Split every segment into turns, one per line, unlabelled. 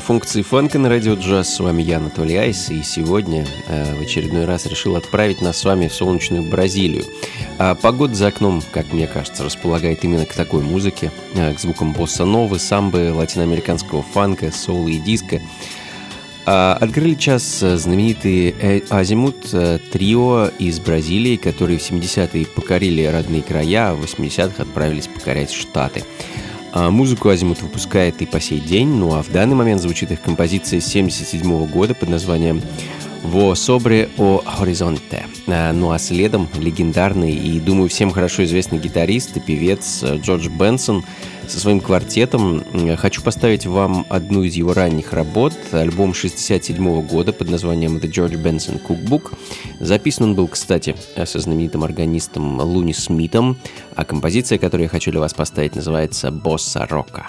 Функции фанка на радио джаз. С вами я, Анатолий Айс, и сегодня э, в очередной раз решил отправить нас с вами в солнечную Бразилию. А погода за окном, как мне кажется, располагает именно к такой музыке, э, к звукам босса-новы, самбы, латиноамериканского фанка, соула и диска. Открыли час знаменитые Азимут, трио из Бразилии, которые в 70-е покорили родные края, а в 80-х отправились покорять Штаты. А музыку Азимут выпускает и по сей день, ну а в данный момент звучит их композиция 1977 года под названием «Во собре о хоризонте». А, ну а следом легендарный и, думаю, всем хорошо известный гитарист и певец Джордж Бенсон – со своим квартетом. Хочу поставить вам одну из его ранних работ, альбом 67 года под названием The George Benson Cookbook. Записан он был, кстати, со знаменитым органистом Луни Смитом, а композиция, которую я хочу для вас поставить, называется «Босса Рока».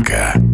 Франко.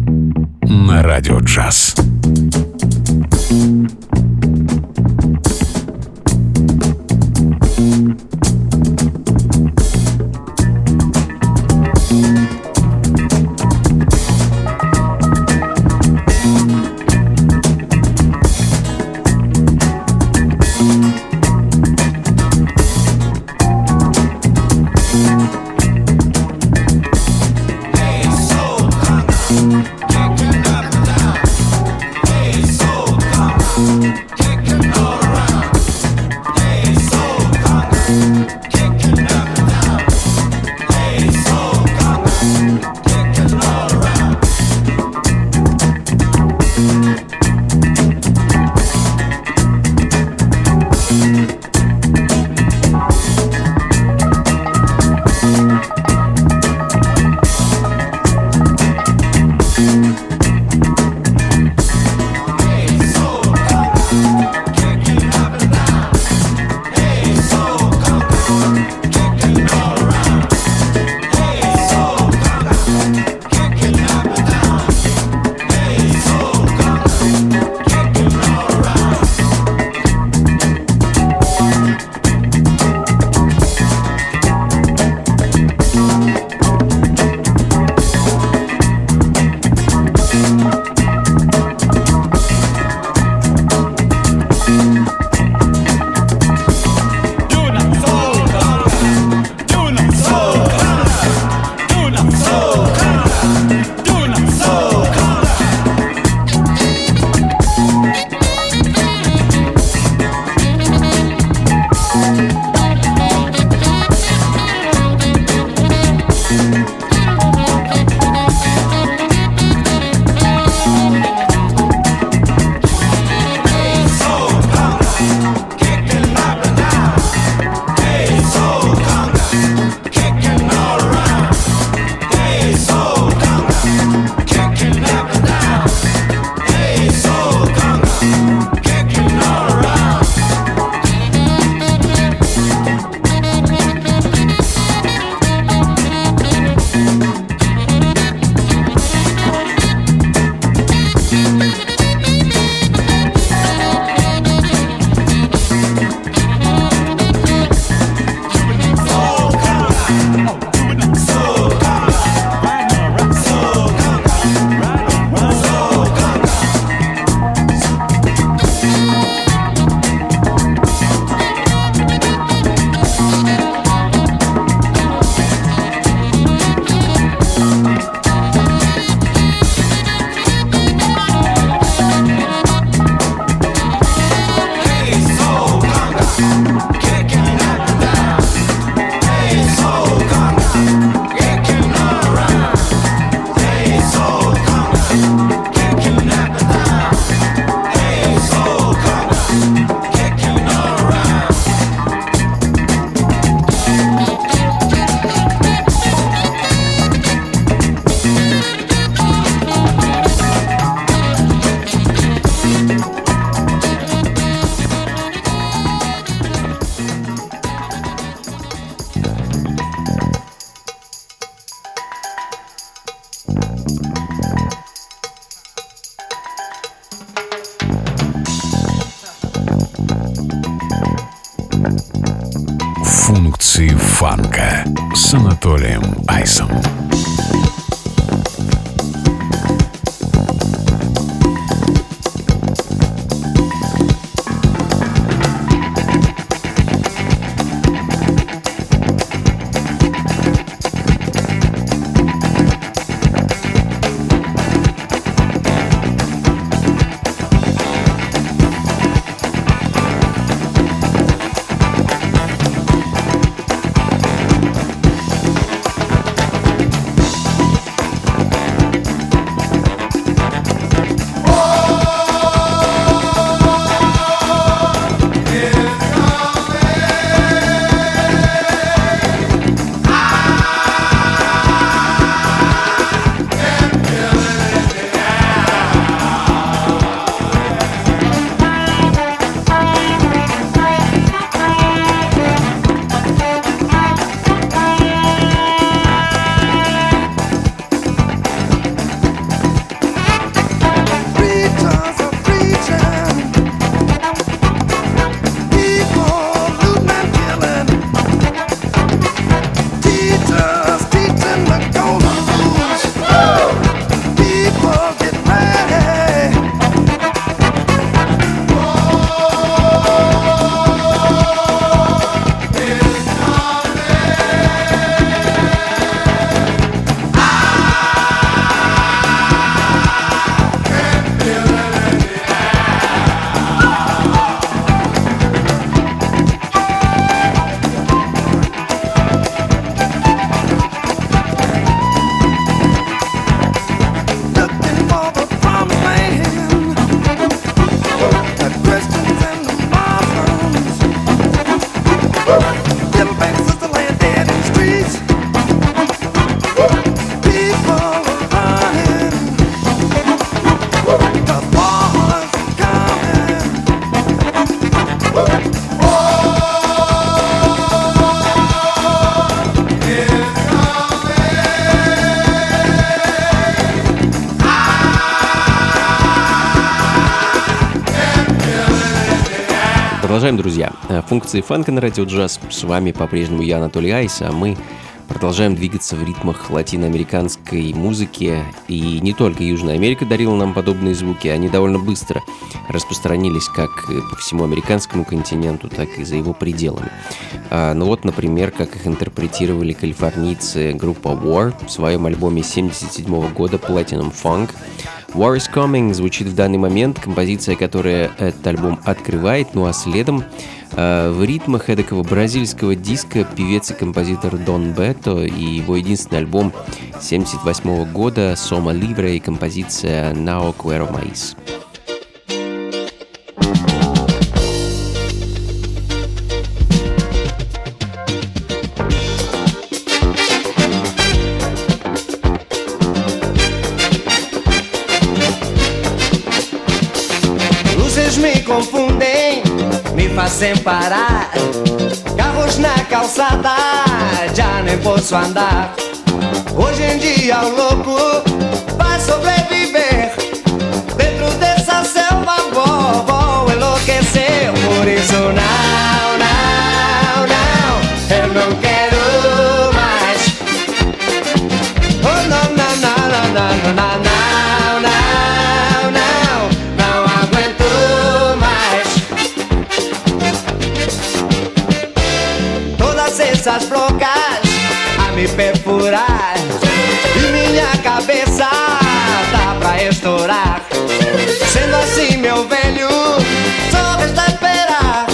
Продолжаем, друзья. Э, функции фанка на радио джаз. С вами по-прежнему я, Анатолий Айс, а мы продолжаем двигаться в ритмах латиноамериканской музыки. И не только Южная Америка дарила нам подобные звуки, они довольно быстро распространились как по всему американскому континенту, так и за его пределами. А, ну вот, например, как их интерпретировали калифорнийцы группа War в своем альбоме 1977 года Platinum Funk. War is Coming звучит в данный момент, композиция, которая этот альбом открывает, ну а следом э, в ритмах эдакого бразильского диска певец и композитор Дон Бето и его единственный альбом 1978 года «Сома Ливре» и композиция «Now Quero Mais».
Sem parar. Carros na calçada, já nem posso andar. Hoje em dia o louco cabeça dá pra estourar. Sendo assim, meu velho, só resta esperar.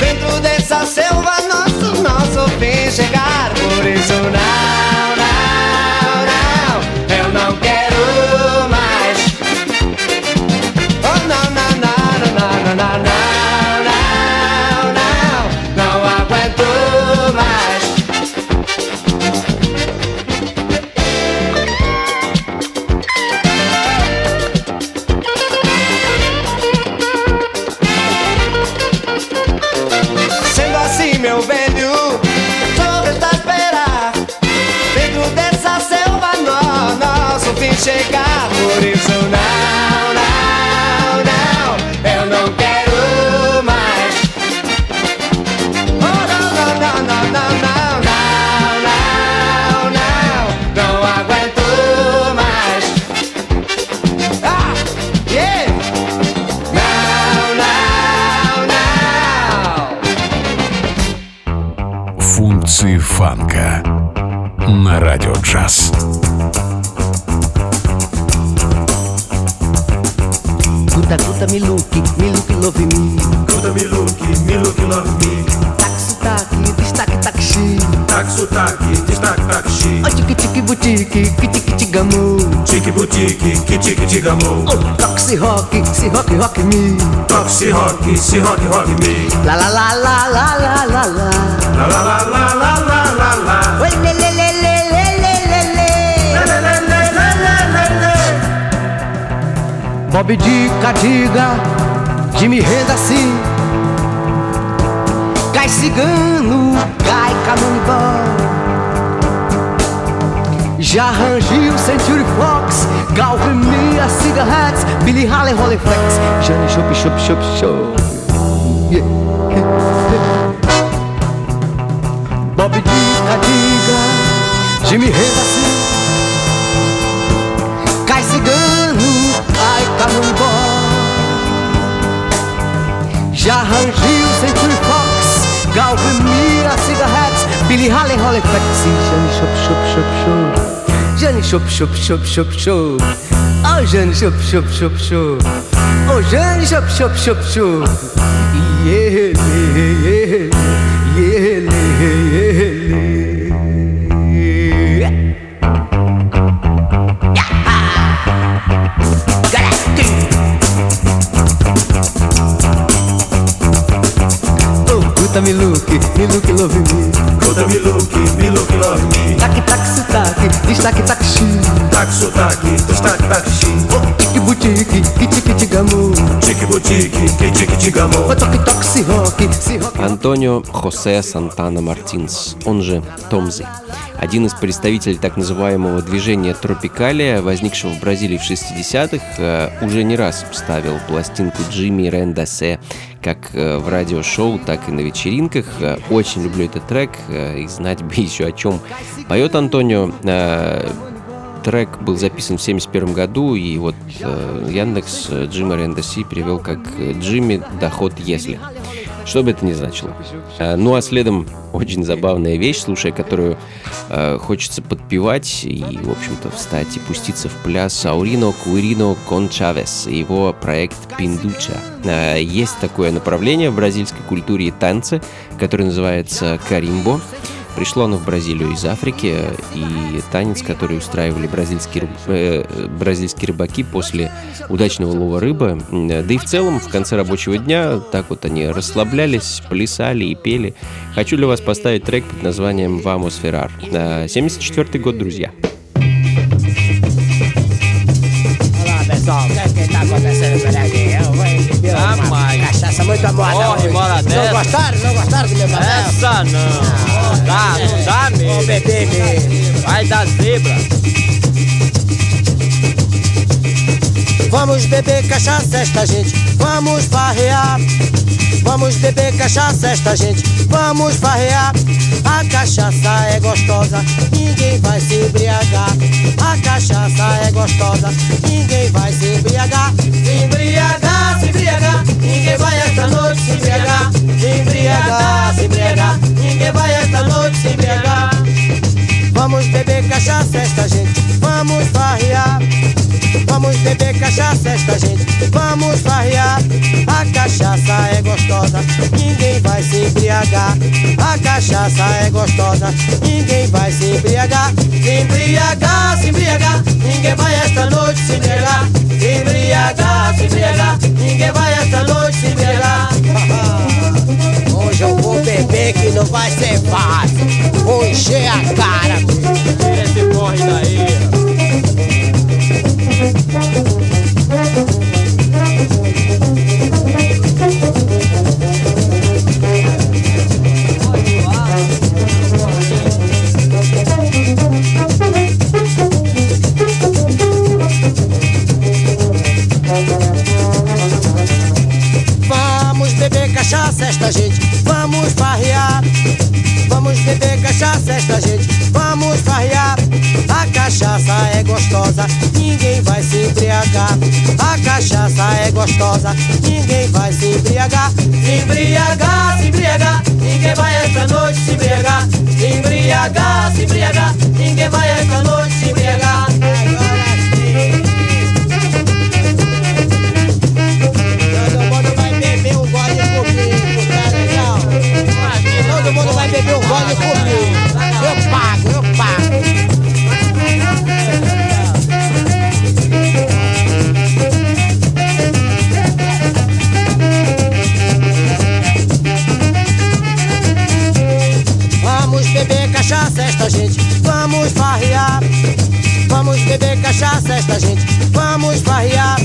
Dentro dessa selva, nosso, nosso fim chegar. Por isso não,
que tique, tigamo. Oh, toque, se rock, se rock, rock me.
Toque, se rock, se rock, rock me.
La la la la la la la la.
La la la la la la la la.
Oi, le. Le le le le le le le. Bob Dica, diga, de me renda assim. Cai cigano, cai canonibal. Já rangiu Century Fox, Gal Mia, Cigar Hats, Billy Halle, Rolleiflex, Jane Shop, Shop, Shop, Chop, Bob Dica, Diga, Jimmy Revaci, Cai Cigano, Cai Canombó. Já rangiu Century Fox, Gal Mia, Cigar Hats, Billy Halle, Rolleiflex, Jane Shop, Shop, Shop, Shop. jeune chope, chope, chope, chope, chope. Oh jeune chope, chope, chope, chope. Oh jeune chope, chope, chope, chope. Yeah, yeah, yeah, yeah, yeah. Galactic. Oh,
Guta Miluki, Miluki love me.
Guta Miluki. таки, лишь таки
такси. Таксу таки, туш
так такси. Тики бутики, кичи
кичи гаму. Чики бутики, кичи
кичи гаму. Вот такси хоки, си хоки.
Антонио Хосе Сантана Мартинс, он же Томзи. Один из представителей так называемого движения тропикалия, возникшего в Бразилии в 60-х, э, уже не раз вставил пластинку Джимми Рендасе как э, в радиошоу, так и на вечеринках. Э, очень люблю этот трек и знать бы еще о чем поет Антонио. Трек был записан в 1971 году, и вот Яндекс Джима Рендаси перевел как «Джимми, доход если» что бы это ни значило. А, ну а следом очень забавная вещь, слушая которую э, хочется подпевать и, в общем-то, встать и пуститься в пляс Аурино Куирино Кончавес и его проект Пиндуча. Э, есть такое направление в бразильской культуре и танце, которое называется каримбо. Пришло оно в Бразилию из Африки, и танец, который устраивали бразильские, э, бразильские рыбаки после удачного лова рыбы. Да и в целом, в конце рабочего дня, так вот они расслаблялись, плясали и пели. Хочу для вас поставить трек под названием «Vamos Ferrar». 74 год, друзья.
pessoal, o que é que tá acontecendo por aqui? Eu vou beber uma
mas-
cachaça muito moda gostaram? Não gostaram do meu papel?
Essa não. Não dá, não dá
Vou
mesmo.
beber mesmo.
Vai dar zebra.
Vamos beber cachaça esta gente, vamos farrear. Vamos beber cachaça esta gente, vamos farrear. A cachaça é gostosa, ninguém vai se embriagar. A cachaça é gostosa, ninguém vai se embriagar. Se embriagar, ninguém vai esta noite se embriagar. Se embriagar, se embriagar, ninguém vai esta noite se embriagar. Vamos beber cachaça esta gente, vamos farrear. Vamos beber cachaça esta gente, vamos farrear. A cachaça é gostosa, ninguém vai se embriagar. A cachaça é gostosa, ninguém vai se embriagar. Se embriagar, se embriagar, ninguém vai esta noite se embriagar. Embriagar, se embriagar, ninguém vai esta noite se embriagar. Hoje eu vou beber que não vai ser fácil. Vou encher a cara.
Esse corre daí.
Farrear. Vamos beber cachaça esta gente, vamos farrear. A cachaça é gostosa, ninguém vai se embriagar. A cachaça é gostosa, ninguém vai se embriagar. Se embriagar, se embriagar, ninguém vai esta noite se embriagar. Se embriagar, se embriagar, ninguém vai esta noite se embriagar. beber cachaça esta gente, vamos farrear.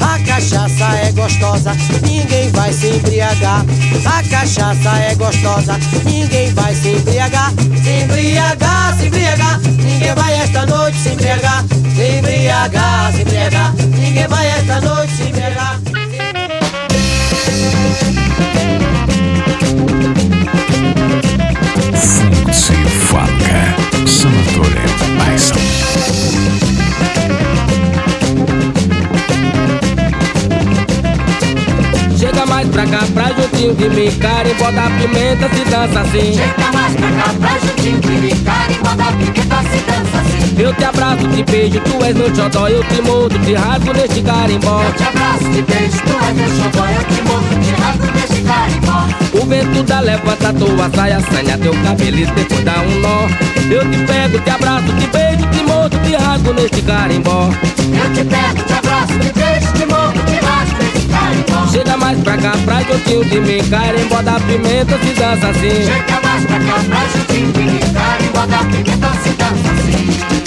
A cachaça é gostosa, ninguém vai se embriagar. A cachaça é gostosa, ninguém vai se embriagar. Se embriagar, se embriagar, ninguém vai esta noite se embriagar. Se embriagar, se embriagar, ninguém vai esta noite se embriagar.
Функции фанка с Анатолием
Mais pra cá, pra juntinho de mim, cara, e bota pimenta se dança assim.
Chega mais pra cá, pra juntinho de mim, cara, e bota pimenta se dança assim.
Eu te abraço, te beijo, tu és meu xodó, eu te mordo, te rasgo neste carimbó.
Eu te abraço, te beijo, tu és meu xodó, eu te morro, te rasgo neste carimbó.
O vento da levanta tua saia, sanha teu cabelo e depois dá um nó. Eu te pego, te abraço, te beijo, te mordo, te rasgo neste carimbó.
Eu te pego, te abraço, te
Chega mais pra cá, pra juntinho de mim, carimbó da pimenta se dança assim.
Chega mais pra cá, pra juntinho de mim, e bota pimenta se dança assim.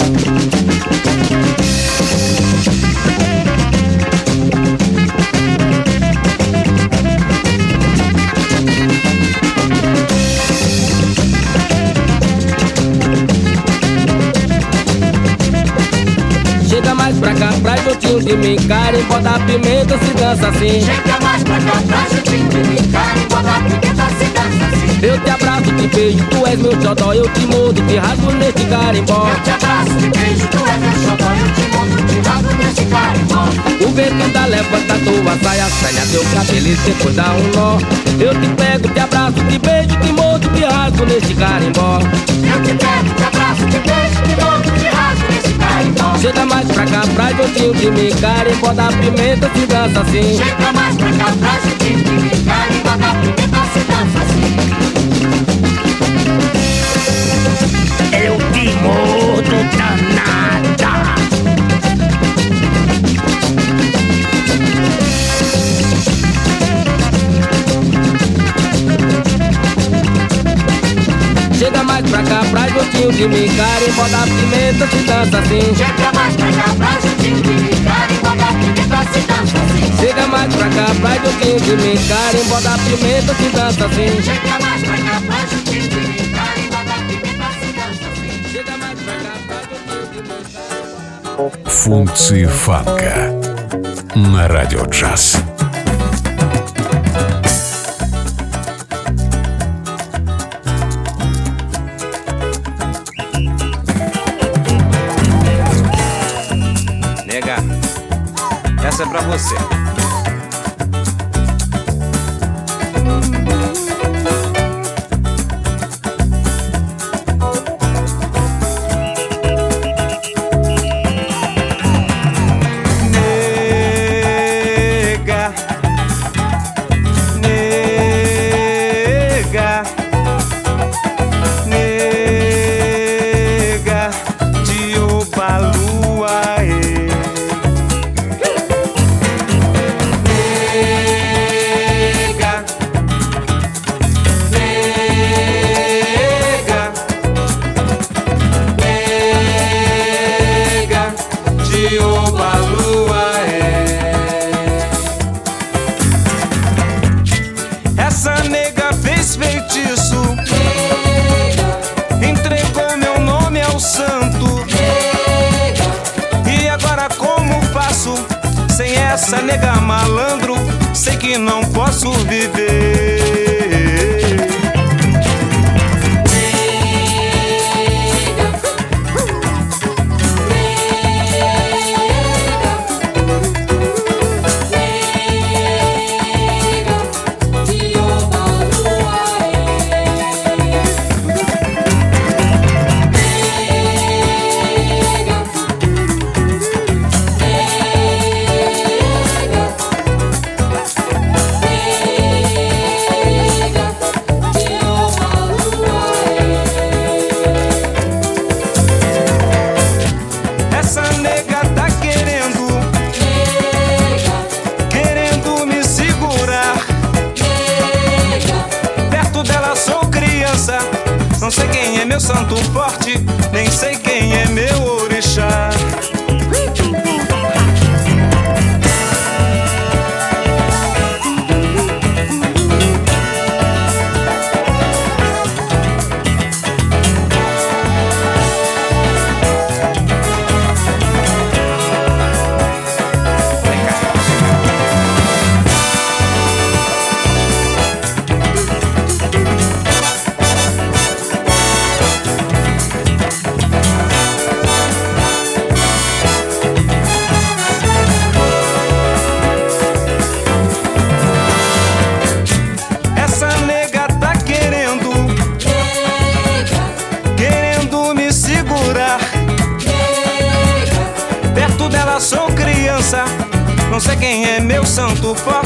De mim, carimbó da pimenta se dança assim.
Chega mais pra cá, juntinho de mim, carimbó da pimenta se dança assim.
Eu te abraço, te beijo, tu és meu xodó, eu te mordo, te rasgo neste carimbó.
Eu te abraço, te beijo, tu és meu xodó, eu te mordo, te rasgo neste carimbó.
O vento da levanta tua saia, sanha teu cabelo e depois dá um nó. Eu te pego, te abraço, te beijo, te mordo, te rasgo neste carimbó.
Eu te pego, te abraço, te beijo, te mordo, te rasgo.
Chega mais pra cá, pra juntinho de mim, carimbó da pimenta se dança assim.
Chega mais pra cá, traz juntinho de mim, carimbó da pimenta se dança assim.
Eu te mordo danada.
mais pra cá, pra juntinho de mim, carimbó da pimenta se dança assim.
Chega mais pra cá, traz juntinho de mim, carimbó da pimenta se dança assim.
Chega mais pra cá, pra juntinho de mim, carimbó da pimenta se dança assim.
Chega mais pra cá, traz juntinho de mim, carimbó da pimenta se dança assim.
Chega mais pra cá, pra juntinho de mim, carimbó da
Функции фанка на радио джаз.
Essa é pra você. Quem é meu santo forte, nem sei quem
so far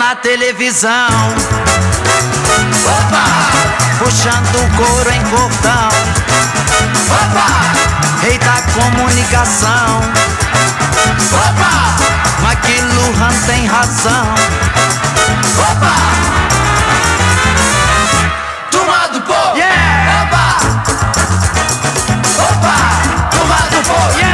na televisão Opa! Puxando o couro em cordão Opa! Rei da comunicação Opa! McLuhan tem razão Opa! Yeah! Opa! Opa! Turma do pô! Yeah!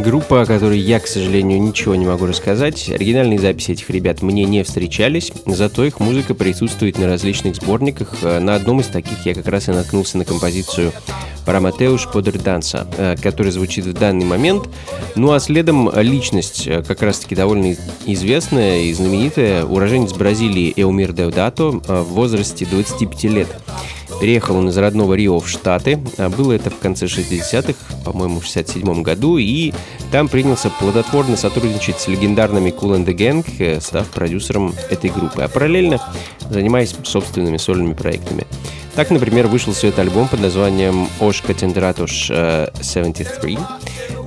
Группа, о которой я, к сожалению, ничего не могу рассказать. Оригинальные записи этих ребят мне не встречались, зато их музыка присутствует на различных сборниках. Э, На одном из таких я как раз и наткнулся на композицию Параматеуш Подер Данса, э, которая звучит в данный момент. Ну а следом личность, э, как раз-таки довольно из- известная и знаменитая, уроженец Бразилии Эумир Деудато э, в возрасте 25 лет. Переехал он из родного Рио в Штаты. Было это в конце 60-х, по-моему, в 67 году. И там принялся плодотворно сотрудничать с легендарными Cool and the Gang, э, став продюсером этой группы. А параллельно занимаясь собственными сольными проектами. Так, например, вышел свет альбом под названием «Ошка Тендратуш э, 73».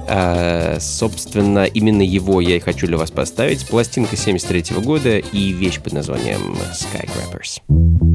А, собственно, именно его я и хочу для вас поставить. Пластинка 73 года и вещь под названием Skycrappers.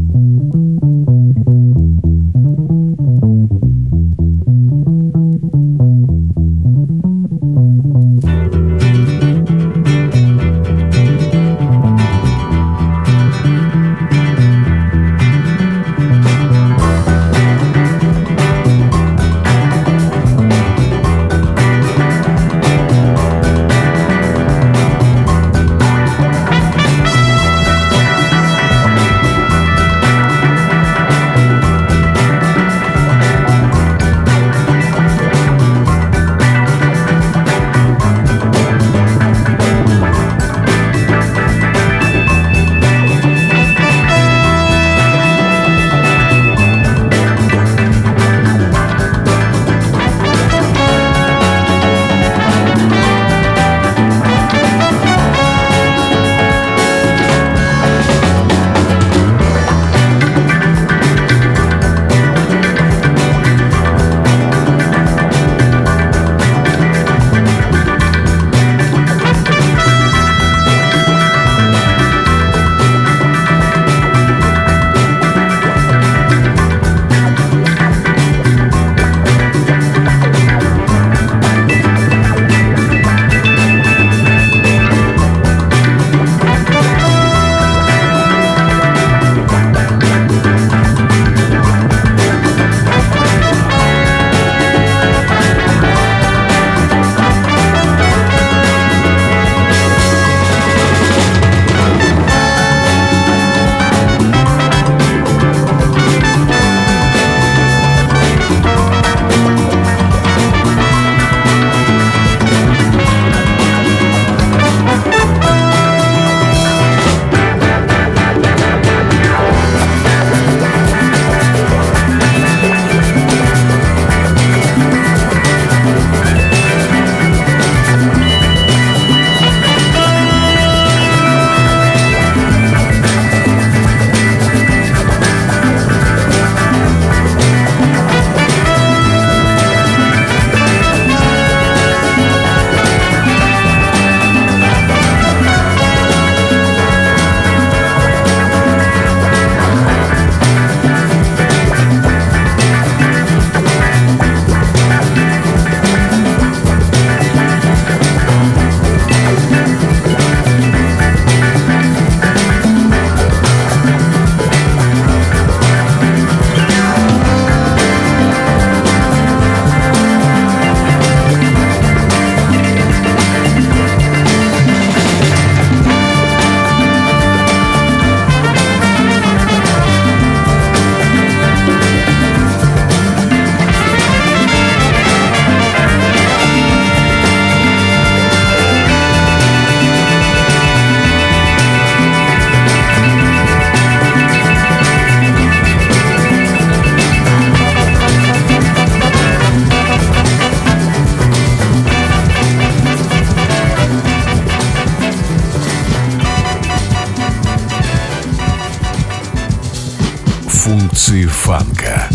эмоции фанка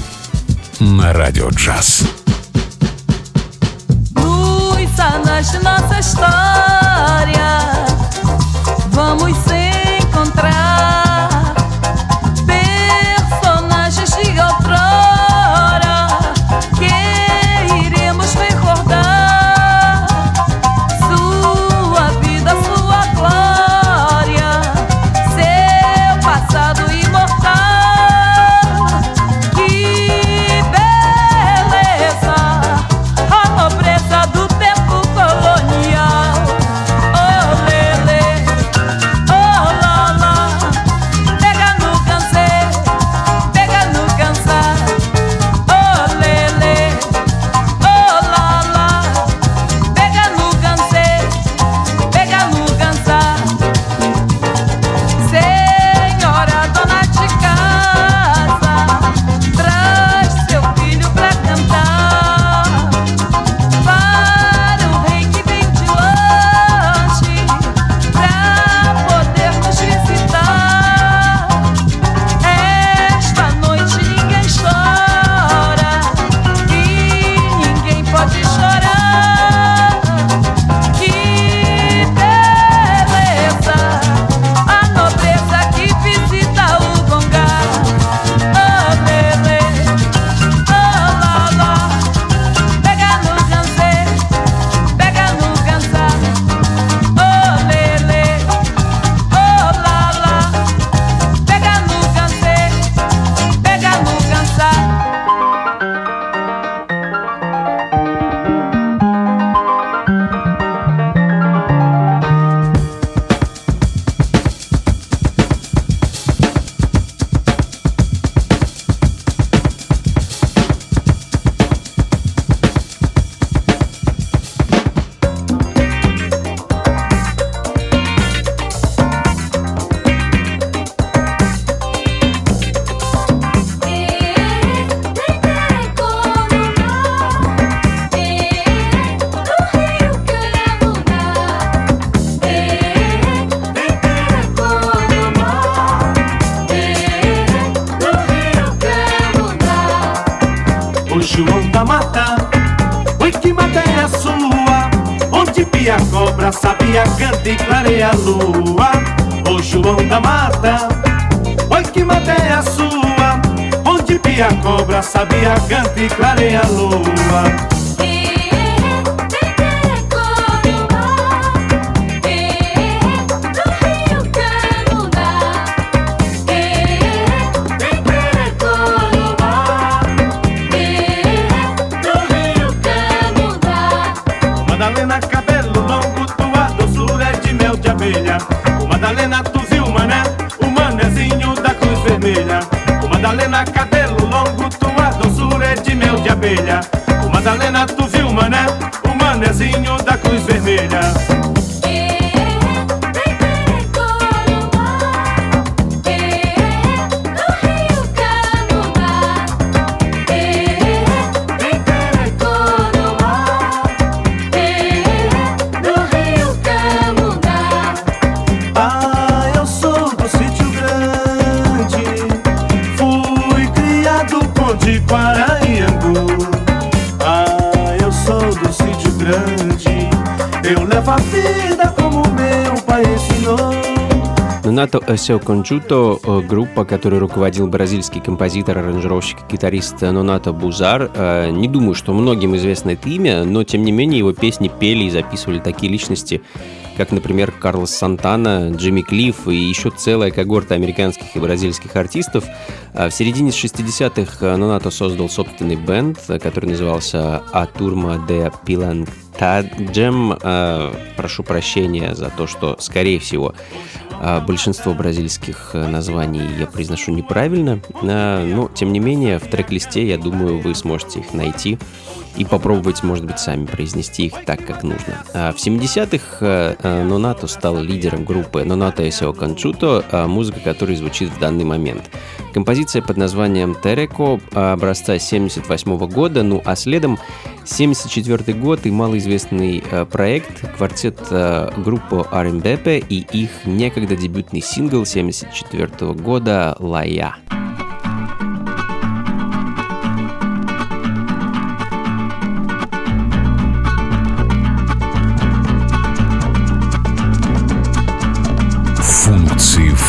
на радио джаз.
Ну Дуйся, начинаться, что
Нонато Эсео Кончуто, группа, которую руководил бразильский композитор, аранжировщик и гитарист Нонато Бузар. Э, Не думаю, что многим известно это имя, но тем не менее его песни пели и записывали такие личности, как, например, Карлос Сантана, Джимми Клифф и еще целая когорта американских и бразильских артистов. А В середине 60-х Нонато создал собственный бенд, э, который назывался «A Turma de Pilantajem». Э, Прошу прощения за то, что, скорее всего, Большинство бразильских э, названий я произношу неправильно, но тем не менее в трек-листе, я думаю, вы сможете их найти и попробовать, может быть, сами произнести их так, как нужно. А В 70-х э, э, Нонато стал лидером группы Нонато Эсео Кончуто, а, музыка которой звучит в данный момент. Композиция под названием Тереко образца 78 года, ну а следом 74 год и малоизвестный э, проект квартет группы Аримбепе и их некогда дебютный сингл 74 года «Лая».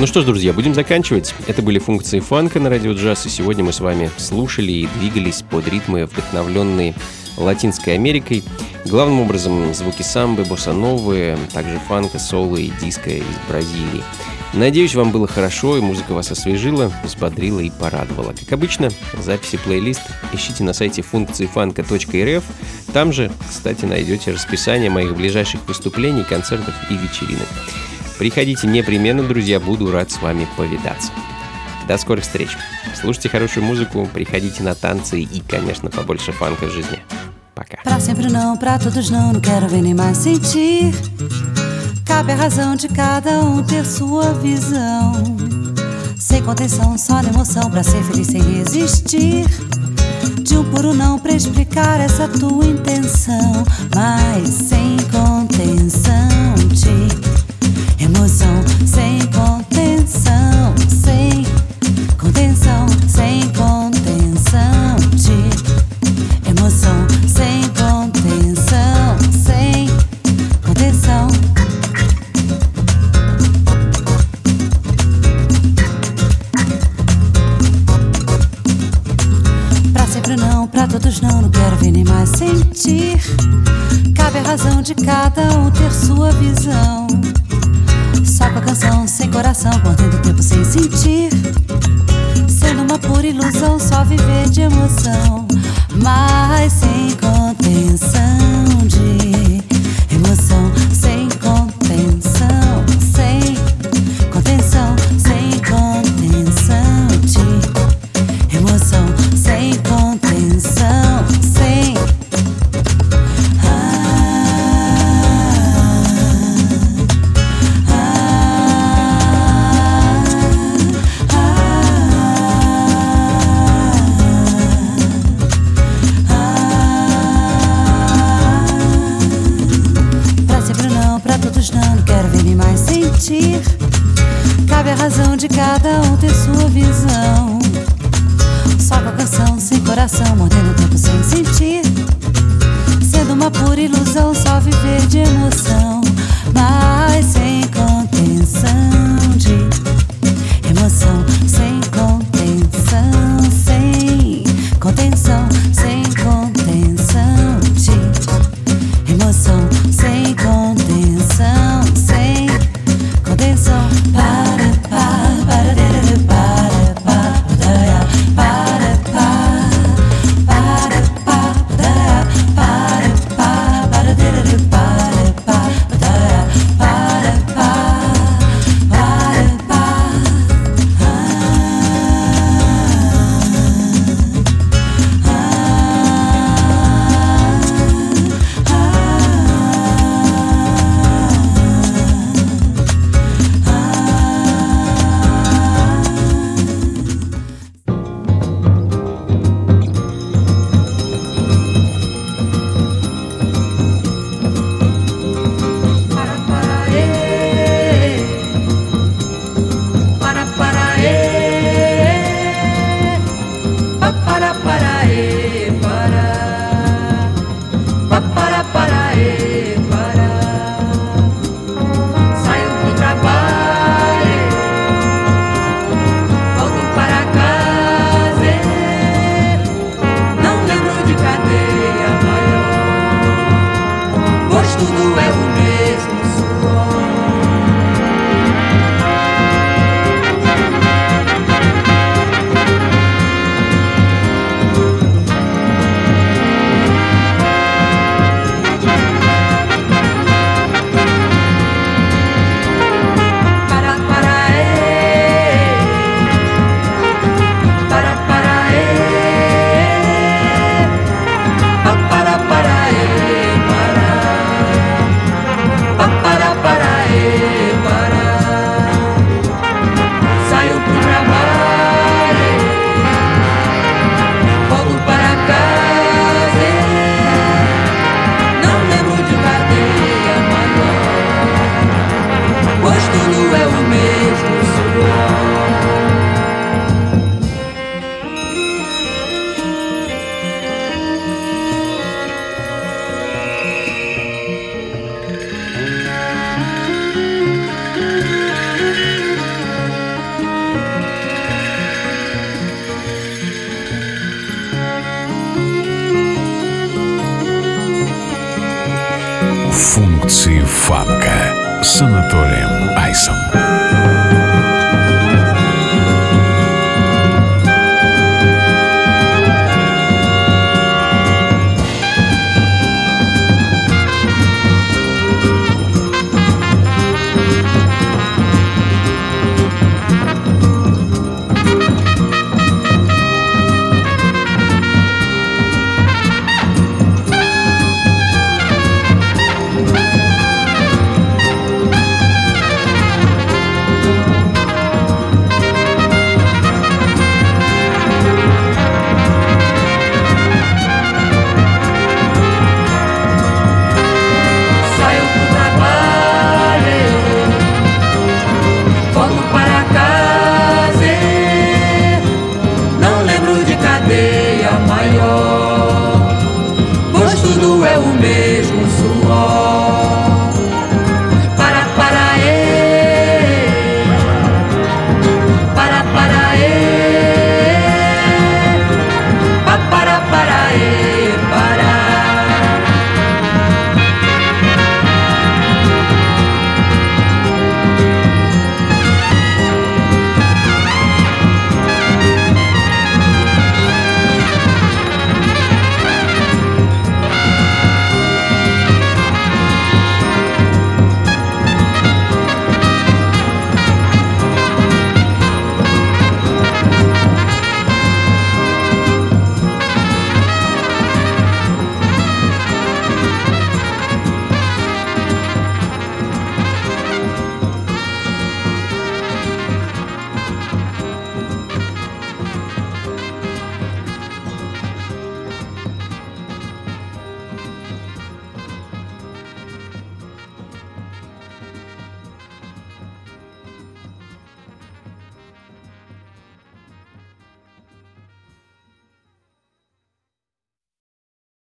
Ну что ж, друзья, будем заканчивать. Это были функции фанка на радио джаз, и сегодня мы с вами слушали и двигались под ритмы, вдохновленные Латинской Америкой. Главным образом звуки самбы, боссановые, также фанка, соло и диско из Бразилии. Надеюсь, вам было хорошо, и музыка вас освежила, взбодрила и порадовала. Как обычно, записи плейлист ищите на сайте функции фанка.рф. Там же, кстати, найдете расписание моих ближайших выступлений, концертов и вечеринок. Приходите непременно, друзья, буду рад с вами повидаться. До скорых встреч. Слушайте хорошую музыку, приходите на танцы и, конечно, побольше фанка в жизни. Пока.
Pra sempre não, pra todos não, não quero ver nem mais sentir. Cabe a razão de cada um ter sua visão. Sem contenção, só na emoção, pra ser feliz sem resistir. De um puro não pra explicar essa tua intenção, mas sem contenção de emoção, sem contenção, sem contenção, sem contenção de emoção, sem contenção, sem contenção. Pra sempre não, pra todos não, não quero ver nem mais sentir. Cabe a razão de cada um ter sua visão. Só com a canção, sem coração, perdendo tempo sem sentir. Sendo uma pura ilusão, só viver de emoção. Mas sem contenção de